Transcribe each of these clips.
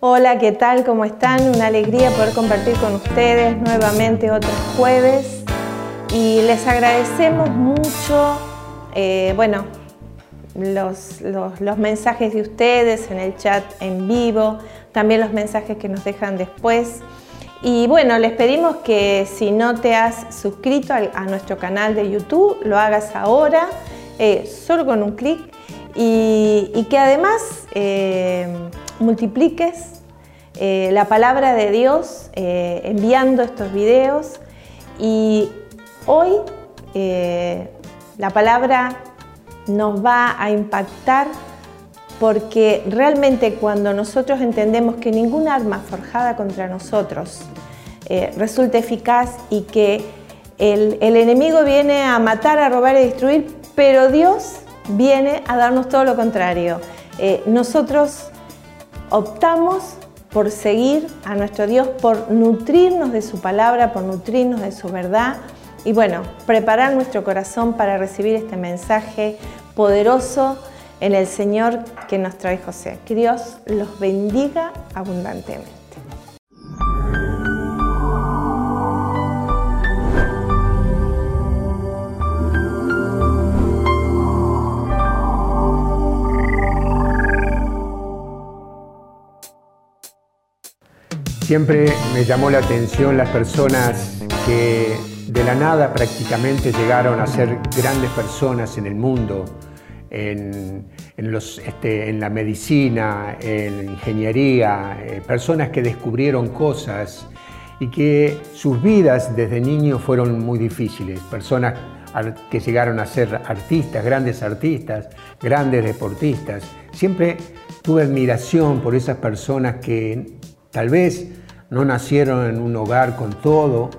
Hola, ¿qué tal? ¿Cómo están? Una alegría poder compartir con ustedes nuevamente otros jueves y les agradecemos mucho, eh, bueno, los, los, mensajes de ustedes en el chat en vivo, también los mensajes que nos dejan después. Y bueno, les pedimos que si no te has suscrito a, nuestro canal de YouTube, lo hagas ahora, eh, solo con un clic, y, que además eh, multipliques eh, la palabra de Dios enviando estos videos. Y hoy la palabra nos va a impactar porque realmente cuando nosotros entendemos que ningún arma forjada contra nosotros eh, resulta eficaz y que el, enemigo viene a matar, a robar y destruir, pero Dios viene a darnos todo lo contrario. Eh, nosotros optamos por seguir a nuestro Dios, por nutrirnos de su palabra, por nutrirnos de su verdad y bueno, preparar nuestro corazón para recibir este mensaje poderoso en el Señor que nos trae José. Que Dios los bendiga abundantemente. Siempre me llamó la atención las personas que de la nada prácticamente llegaron a ser grandes personas en el mundo, en, este, la medicina, en ingeniería, eh, personas que descubrieron cosas y que sus vidas desde niños fueron muy difíciles, personas que llegaron a ser artistas, grandes artistas, grandes deportistas. Siempre tuve admiración por esas personas que tal vez no nacieron en un hogar con todo,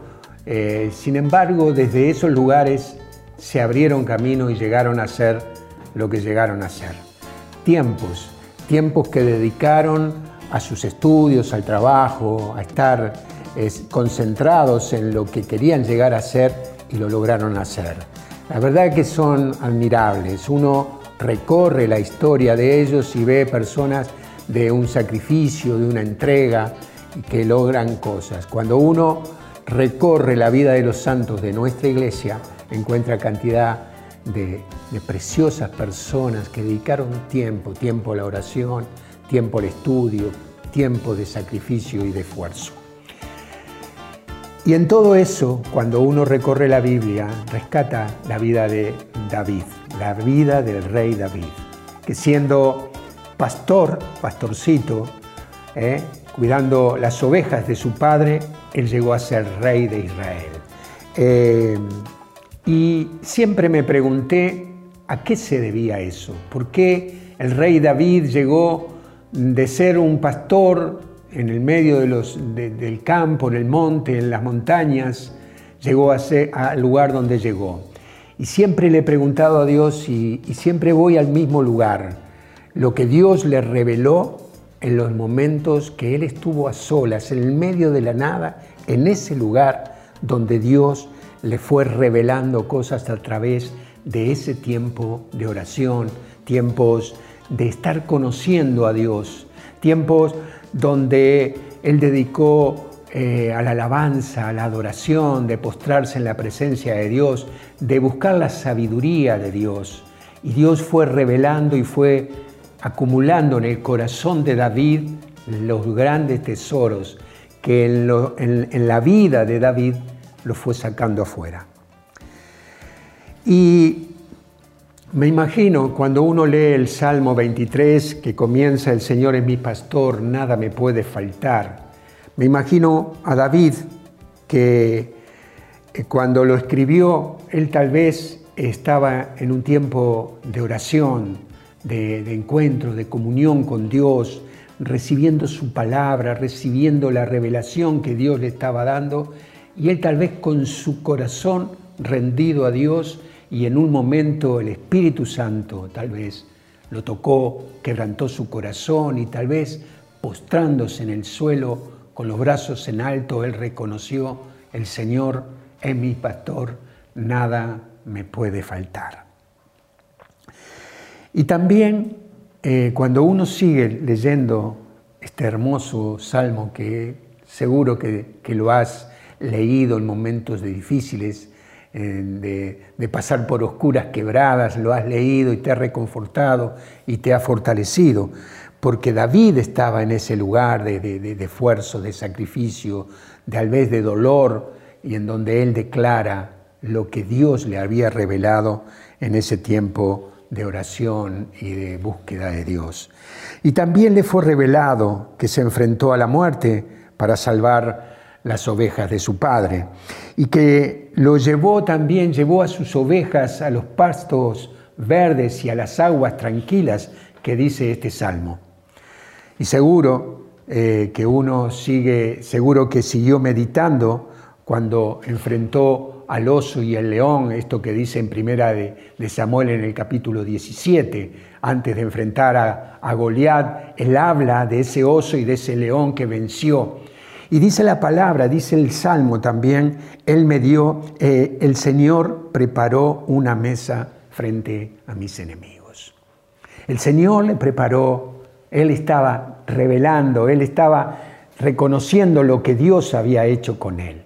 eh, sin embargo desde esos lugares se abrieron camino y llegaron a ser lo que llegaron a ser. Tiempos, tiempos que dedicaron a sus estudios, al trabajo, a estar concentrados en lo que querían llegar a ser y lo lograron hacer. La verdad que son admirables. Uno recorre la historia de ellos y ve personas de un sacrificio, de una entrega, que logran cosas. Cuando uno recorre la vida de los santos de nuestra iglesia, encuentra cantidad de, preciosas personas que dedicaron tiempo, tiempo a la oración, tiempo al estudio, tiempo de sacrificio y de esfuerzo. Y en todo eso, cuando uno recorre la Biblia, rescata la vida de David, la vida del rey David, que siendo pastor, pastorcito, ¿eh? Cuidando las ovejas de su padre, él llegó a ser rey de Israel. Eh, y siempre me pregunté a qué se debía eso, por qué el rey David llegó de ser un pastor en el medio de los, del campo, en el monte, en las montañas, llegó a ser, al lugar donde llegó. Y siempre le he preguntado a Dios y, y siempre voy al mismo lugar. Lo que Dios le reveló en los momentos que Él estuvo a solas, en el medio de la nada, en ese lugar donde Dios le fue revelando cosas a través de ese tiempo de oración, tiempos de estar conociendo a Dios, tiempos donde Él dedicó eh, a la alabanza, a la adoración, de postrarse en la presencia de Dios, de buscar la sabiduría de Dios. Y Dios fue revelando y fue acumulando en el corazón de David los grandes tesoros que en, la vida de David lo fue sacando afuera. Y me imagino cuando uno lee el Salmo 23 que comienza El Señor es mi pastor, nada me puede faltar. Me imagino a David que eh, cuando lo escribió, él tal vez estaba en un tiempo de oración, de, encuentro, de comunión con Dios, recibiendo su palabra, recibiendo la revelación que Dios le estaba dando, y él tal vez con su corazón rendido a Dios y en un momento el Espíritu Santo tal vez lo tocó, quebrantó su corazón y tal vez postrándose en el suelo con los brazos en alto, él reconoció, el Señor es mi pastor, nada me puede faltar. Y también eh, cuando uno sigue leyendo este hermoso salmo que seguro que, lo has leído en momentos difíciles, de, pasar por oscuras quebradas, lo has leído y te ha reconfortado y te ha fortalecido, porque David estaba en ese lugar de, de esfuerzo, de sacrificio, tal vez de dolor, y en donde él declara lo que Dios le había revelado en ese tiempo de oración y de búsqueda de Dios. Y también le fue revelado que se enfrentó a la muerte para salvar las ovejas de su padre y que lo llevó también, llevó a sus ovejas a los pastos verdes y a las aguas tranquilas que dice este salmo. Y seguro eh, que uno sigue, seguro que siguió meditando cuando enfrentó al oso y al león, esto que dice en primera de, Samuel en el capítulo 17, antes de enfrentar a, a Goliat, él habla de ese oso y de ese león que venció. Y dice la palabra, dice el Salmo también, Él me dio, eh, el Señor preparó una mesa frente a mis enemigos. El Señor le preparó, Él estaba revelando, Él estaba reconociendo lo que Dios había hecho con Él.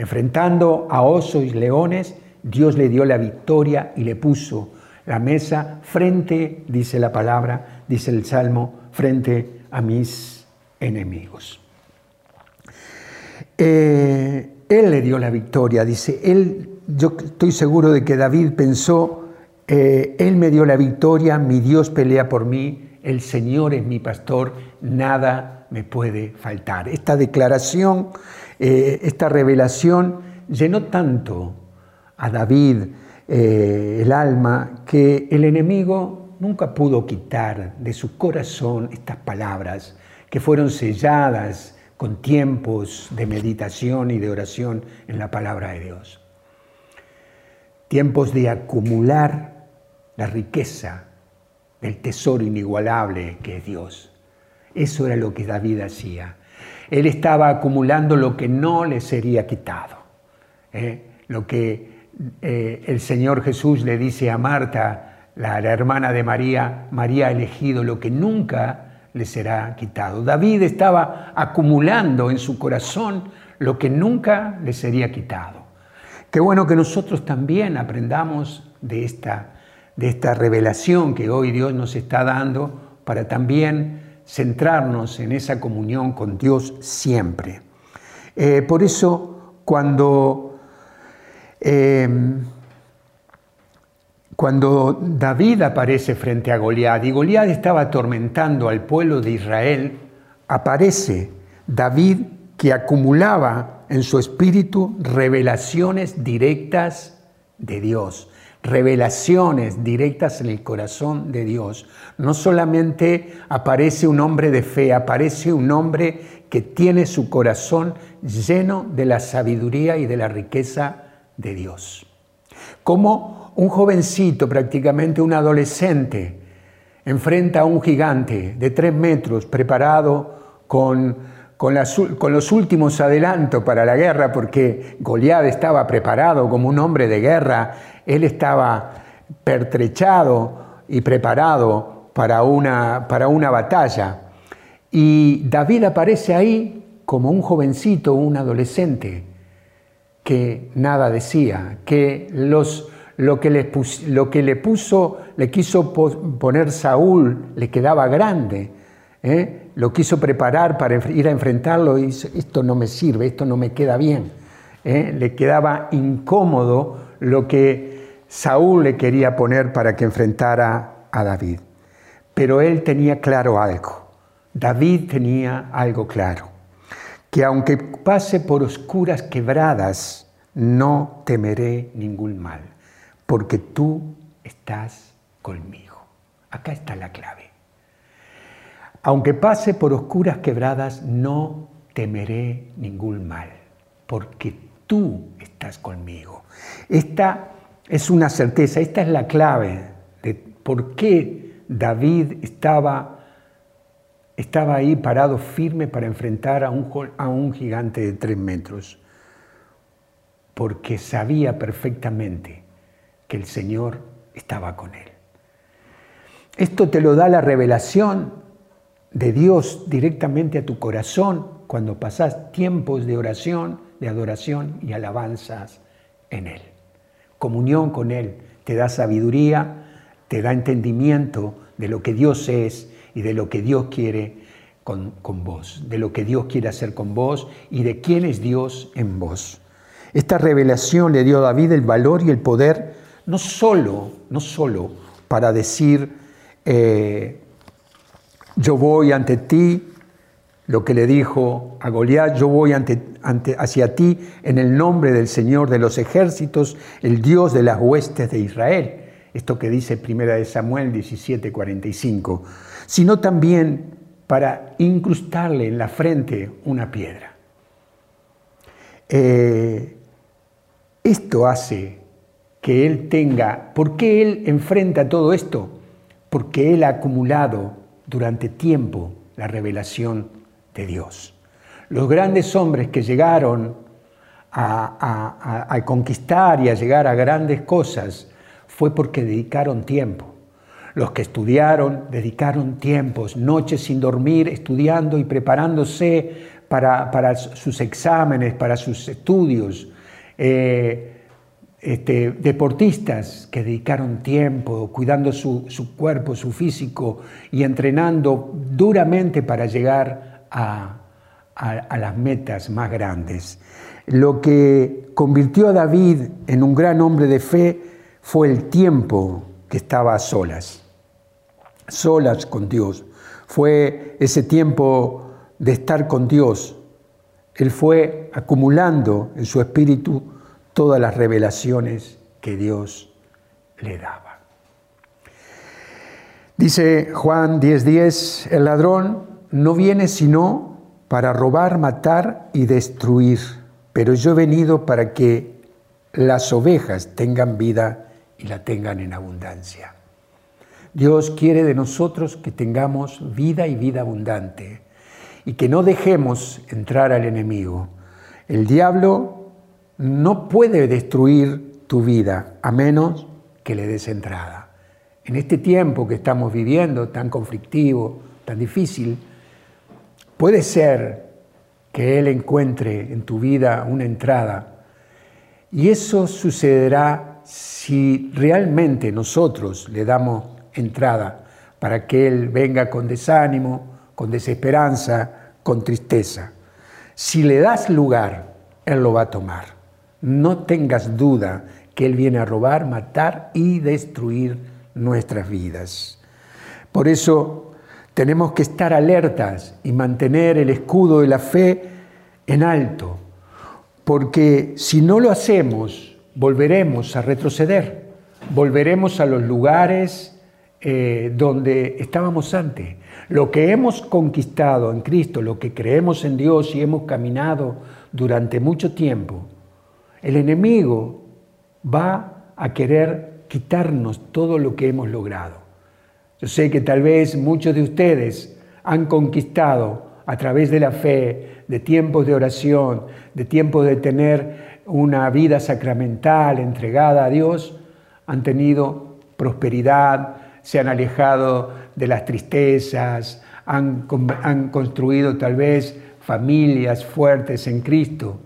Enfrentando a osos y leones, Dios le dio la victoria y le puso la mesa frente, dice la palabra, dice el Salmo, frente a mis enemigos. Eh, él le dio la victoria, dice, él, yo estoy seguro de que David pensó, eh, Él me dio la victoria, mi Dios pelea por mí, el Señor es mi pastor, nada me puede faltar. Esta declaración eh, esta revelación llenó tanto a David eh, el alma que el enemigo nunca pudo quitar de su corazón estas palabras que fueron selladas con tiempos de meditación y de oración en la palabra de Dios. Tiempos de acumular la riqueza del tesoro inigualable que es Dios. Eso era lo que David hacía. Él estaba acumulando lo que no le sería quitado. ¿eh? Lo que eh, el Señor Jesús le dice a Marta, la, hermana de María, María ha elegido lo que nunca le será quitado. David estaba acumulando en su corazón lo que nunca le sería quitado. Qué bueno que nosotros también aprendamos de esta, de esta revelación que hoy Dios nos está dando para también centrarnos en esa comunión con Dios siempre. Eh, por eso, cuando, em, cuando David aparece frente a Goliat y Goliat estaba atormentando al pueblo de Israel, aparece David que acumulaba en su espíritu revelaciones directas de Dios revelaciones directas en el corazón de Dios. No solamente aparece un hombre de fe, aparece un hombre que tiene su corazón lleno de la sabiduría y de la riqueza de Dios. Como un jovencito, prácticamente un adolescente, enfrenta a un gigante de tres metros preparado con, con, los últimos adelantos para la guerra, porque Goliat estaba preparado como un hombre de guerra él estaba pertrechado y preparado para una, para una batalla. Y David aparece ahí como un jovencito, un adolescente, que nada decía, que los, lo, que le lo que le puso, le quiso poner Saúl, le quedaba grande. ¿eh? Lo quiso preparar para ir a enfrentarlo y dice, esto no me sirve, esto no me queda bien. ¿eh? Le quedaba incómodo lo que Saúl le quería poner para que enfrentara a David. Pero él tenía claro algo. David tenía algo claro. Que aunque pase por oscuras quebradas, no temeré ningún mal, porque tú estás conmigo. Acá está la clave. Aunque pase por oscuras quebradas, no temeré ningún mal, porque tú estás conmigo. Esta es una certeza, esta es la clave de por qué David estaba, estaba ahí parado firme para enfrentar a un, a un gigante de tres metros. Porque sabía perfectamente que el Señor estaba con él. Esto te lo da la revelación de Dios directamente a tu corazón cuando pasas tiempos de oración, de adoración y alabanzas en Él. Comunión con Él te da sabiduría, te da entendimiento de lo que Dios es y de lo que Dios quiere con, con, vos, de lo que Dios quiere hacer con vos y de quién es Dios en vos. Esta revelación le dio a David el valor y el poder, no solo, no solo para decir, eh, yo voy ante ti, lo que le dijo a Goliat, yo voy hacia ti en el nombre del Señor de los ejércitos, el Dios de las huestes de Israel. Esto que dice 1 Samuel 17:45, sino también para incrustarle en la frente una piedra. Eh, esto hace que él tenga, ¿por qué él enfrenta todo esto? Porque él ha acumulado durante tiempo la revelación de Dios. Los grandes hombres que llegaron a, conquistar y a llegar a grandes cosas fue porque dedicaron tiempo. Los que estudiaron dedicaron tiempos, noches sin dormir, estudiando y preparándose para, sus exámenes, para sus estudios. Eh, este, deportistas que dedicaron tiempo cuidando su, cuerpo, su físico y entrenando duramente para llegar a, las metas más grandes. Lo que convirtió a David en un gran hombre de fe fue el tiempo que estaba a solas, solas con Dios. Fue ese tiempo de estar con Dios. Él fue acumulando en su espíritu todas las revelaciones que Dios le daba. Dice Juan 10:10, el ladrón no viene sino para robar, matar y destruir, pero yo he venido para que las ovejas tengan vida y la tengan en abundancia. Dios quiere de nosotros que tengamos vida y vida abundante y que no dejemos entrar al enemigo. El diablo no puede destruir tu vida a menos que le des entrada. En este tiempo que estamos viviendo, tan conflictivo, tan difícil, puede ser que Él encuentre en tu vida una entrada. Y eso sucederá si realmente nosotros le damos entrada para que Él venga con desánimo, con desesperanza, con tristeza. Si le das lugar, Él lo va a tomar. No tengas duda que Él viene a robar, matar y destruir nuestras vidas. Por eso tenemos que estar alertas y mantener el escudo de la fe en alto, porque si no lo hacemos, volveremos a retroceder, volveremos a los lugares eh, donde estábamos antes. Lo que hemos conquistado en Cristo, lo que creemos en Dios y hemos caminado durante mucho tiempo, el enemigo va a querer quitarnos todo lo que hemos logrado. Yo sé que tal vez muchos de ustedes han conquistado a través de la fe, de tiempos de oración, de tiempos de tener una vida sacramental entregada a Dios, han tenido prosperidad, se han alejado de las tristezas, han, han construido tal vez familias fuertes en Cristo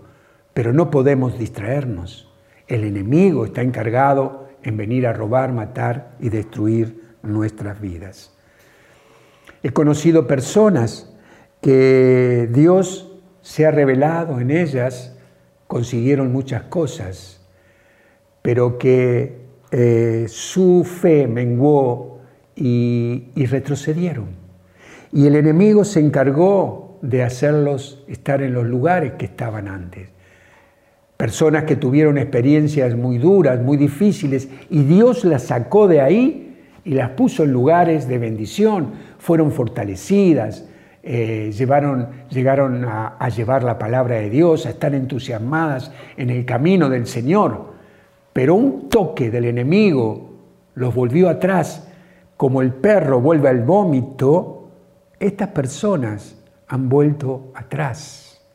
pero no podemos distraernos. El enemigo está encargado en venir a robar, matar y destruir nuestras vidas. He conocido personas que Dios se ha revelado en ellas, consiguieron muchas cosas, pero que eh, su fe menguó y, y retrocedieron. Y el enemigo se encargó de hacerlos estar en los lugares que estaban antes personas que tuvieron experiencias muy duras, muy difíciles, y Dios las sacó de ahí y las puso en lugares de bendición, fueron fortalecidas, eh, llevaron, llegaron a, a llevar la palabra de Dios, a estar entusiasmadas en el camino del Señor. Pero un toque del enemigo los volvió atrás, como el perro vuelve al vómito, estas personas han vuelto atrás,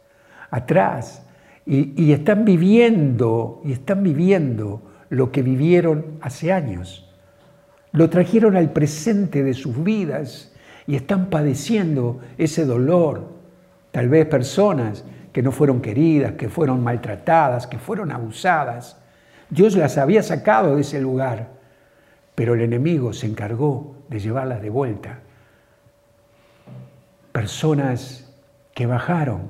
atrás, y, están viviendo, y están viviendo lo que vivieron hace años. Lo trajeron al presente de sus vidas y están padeciendo ese dolor. Tal vez personas que no fueron queridas, que fueron maltratadas, que fueron abusadas. Dios las había sacado de ese lugar, pero el enemigo se encargó de llevarlas de vuelta. Personas que bajaron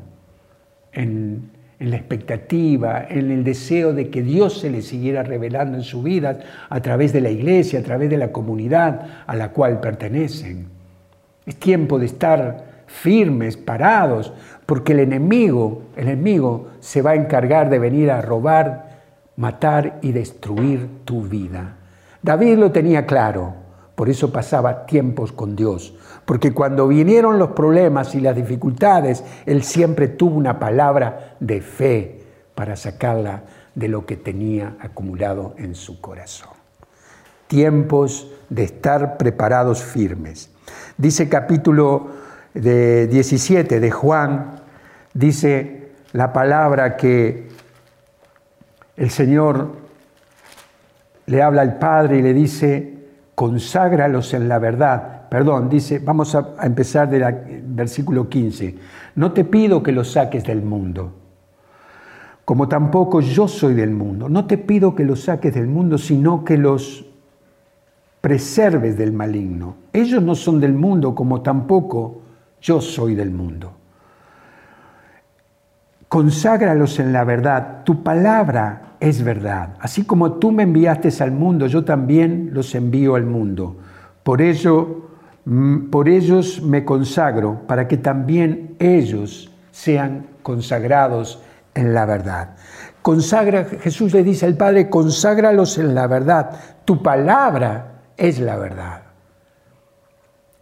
en, en la expectativa, en el deseo de que Dios se les siguiera revelando en su vida a través de la iglesia, a través de la comunidad a la cual pertenecen. Es tiempo de estar firmes, parados, porque el enemigo, el enemigo se va a encargar de venir a robar, matar y destruir tu vida. David lo tenía claro, por eso pasaba tiempos con Dios, porque cuando vinieron los problemas y las dificultades, Él siempre tuvo una palabra de fe para sacarla de lo que tenía acumulado en su corazón. Tiempos de estar preparados firmes. Dice capítulo de 17 de Juan, dice la palabra que el Señor le habla al Padre y le dice, conságralos en la verdad. Perdón, dice, vamos a, empezar del versículo 15. No te pido que los saques del mundo, como tampoco yo soy del mundo. No te pido que los saques del mundo, sino que los preserves del maligno. Ellos no son del mundo, como tampoco yo soy del mundo. Conságralos en la verdad. Tu palabra es verdad. Así como tú me enviaste al mundo, yo también los envío al mundo. Por mm, por ellos me consagro, para que también ellos sean consagrados en la verdad. Consagra, Jesús le dice al Padre, conságralos en la verdad. Tu palabra es la verdad.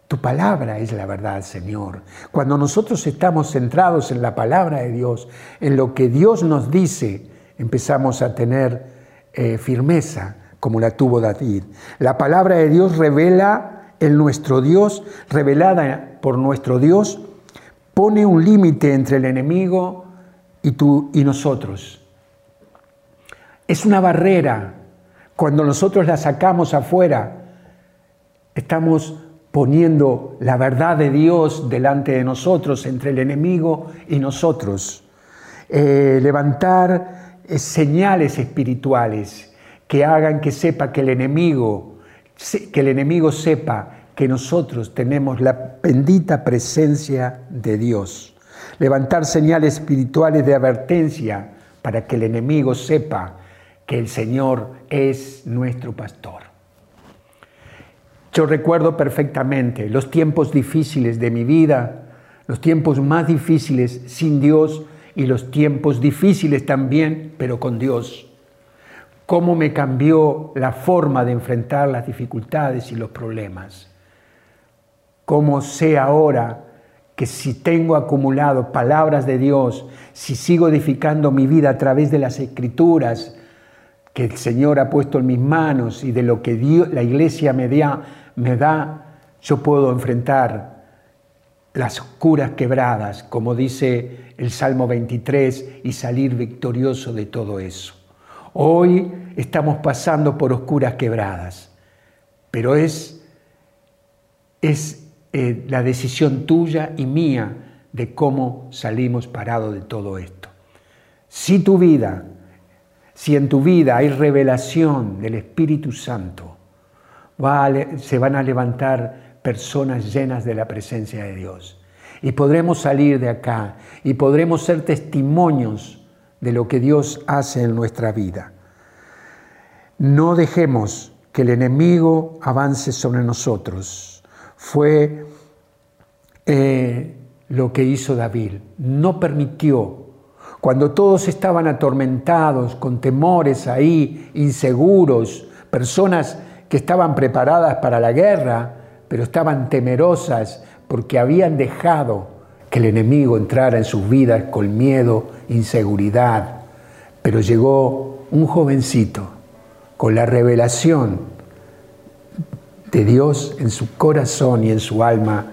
Tu palabra es la verdad, Señor. Cuando nosotros estamos centrados en la palabra de Dios, en lo que Dios nos dice, empezamos a tener eh, firmeza como la tuvo David. La palabra de Dios revela en nuestro Dios, revelada por nuestro Dios, pone un límite entre el enemigo y tú y nosotros. Es una barrera. Cuando nosotros la sacamos afuera, estamos poniendo la verdad de Dios delante de nosotros, entre el enemigo y nosotros. Eh, levantar eh, señales espirituales que hagan que sepa que el enemigo, que el enemigo sepa que nosotros tenemos la bendita presencia de Dios. Levantar señales espirituales de advertencia para que el enemigo sepa que el Señor es nuestro pastor. Recuerdo perfectamente los tiempos difíciles de mi vida, los tiempos más difíciles sin Dios y los tiempos difíciles también, pero con Dios. Cómo me cambió la forma de enfrentar las dificultades y los problemas. Cómo sé ahora que si tengo acumulado palabras de Dios, si sigo edificando mi vida a través de las escrituras que el Señor ha puesto en mis manos y de lo que Dios, la iglesia me da, me da, yo puedo enfrentar las curas quebradas, como dice el Salmo 23, y salir victorioso de todo eso. Hoy estamos pasando por oscuras quebradas, pero es, es eh, la decisión tuya y mía de cómo salimos parados de todo esto. Si tu vida, si en tu vida hay revelación del Espíritu Santo, se van a levantar personas llenas de la presencia de Dios. Y podremos salir de acá y podremos ser testimonios de lo que Dios hace en nuestra vida. No dejemos que el enemigo avance sobre nosotros. Fue eh, lo que hizo David. No permitió, cuando todos estaban atormentados, con temores ahí, inseguros, personas que estaban preparadas para la guerra, pero estaban temerosas porque habían dejado que el enemigo entrara en sus vidas con miedo, inseguridad. Pero llegó un jovencito con la revelación de Dios en su corazón y en su alma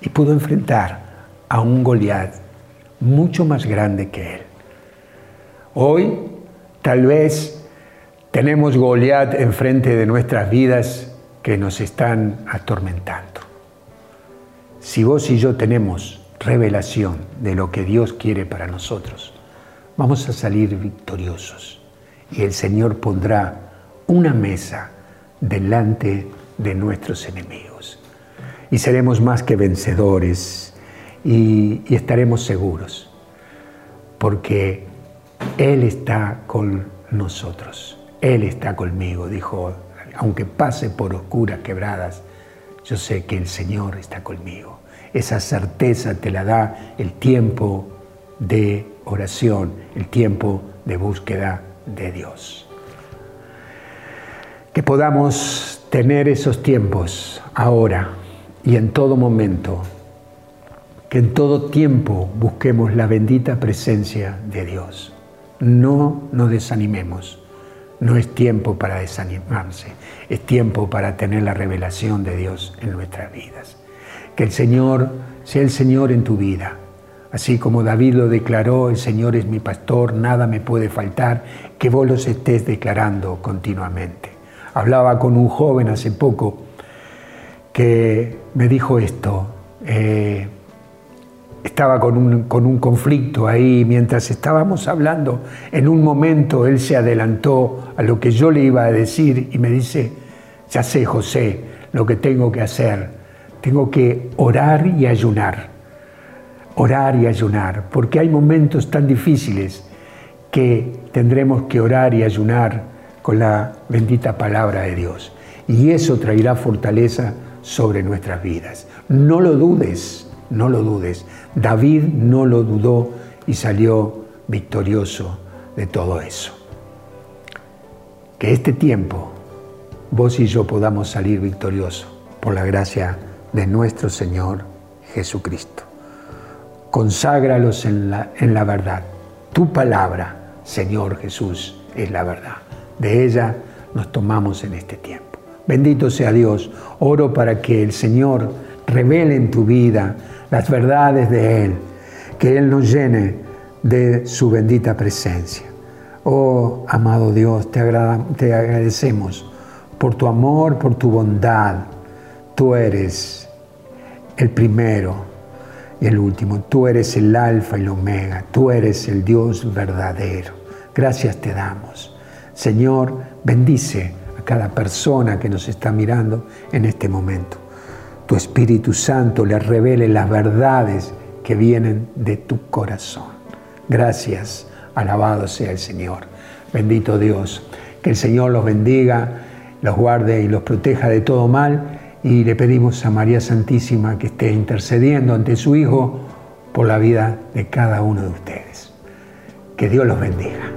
y pudo enfrentar a un Goliat mucho más grande que él. Hoy tal vez tenemos Goliat enfrente de nuestras vidas que nos están atormentando. si vos y yo tenemos revelación de lo que Dios quiere para nosotros, vamos a salir victoriosos y el Señor pondrá una mesa delante de nuestros enemigos. Y seremos más que vencedores y, estaremos seguros, porque Él está con nosotros, Él está conmigo, dijo, aunque pase por oscuras quebradas, yo sé que el Señor está conmigo. Esa certeza te la da el tiempo de oración, el tiempo de búsqueda de Dios. Que podamos tener esos tiempos ahora y en todo momento, que en todo tiempo busquemos la bendita presencia de Dios. No nos desanimemos, no es tiempo para desanimarse, es tiempo para tener la revelación de Dios en nuestras vidas. Que el Señor sea el Señor en tu vida Así como David lo declaró, el Señor es mi pastor, nada me puede faltar, que vos los estés declarando continuamente. Hablaba con un joven hace poco que me dijo esto. Eh, estaba con un, con un conflicto ahí, mientras estábamos hablando, en un momento él se adelantó a lo que yo le iba a decir y me dice, ya sé José lo que tengo que hacer, tengo que orar y ayunar orar y ayunar, porque hay momentos tan difíciles que tendremos que orar y ayunar con la bendita palabra de Dios. Y eso traerá fortaleza sobre nuestras vidas. No lo dudes, no lo dudes. David no lo dudó y salió victorioso de todo eso. Que este tiempo vos y yo podamos salir victoriosos por la gracia de nuestro Señor Jesucristo conságralos en la, en la verdad. Tu palabra, Señor Jesús, es la verdad. De ella nos tomamos en este tiempo. Bendito sea Dios. Oro para que el Señor revele en tu vida las verdades de Él, que Él nos llene de su bendita presencia. Oh, amado Dios, te, te agradecemos por tu amor, por tu bondad. Tú eres el primero, y el último. Tú eres el alfa y el omega, tú eres el Dios verdadero. Gracias te damos. Señor, bendice a cada persona que nos está mirando en este momento. Tu Espíritu Santo le revele las verdades que vienen de tu corazón. Gracias, alabado sea el Señor. Bendito Dios. Que el Señor los bendiga, los guarde y los proteja de todo mal y le pedimos a María Santísima que esté intercediendo ante su Hijo por la vida de cada uno de ustedes. Que Dios los bendiga.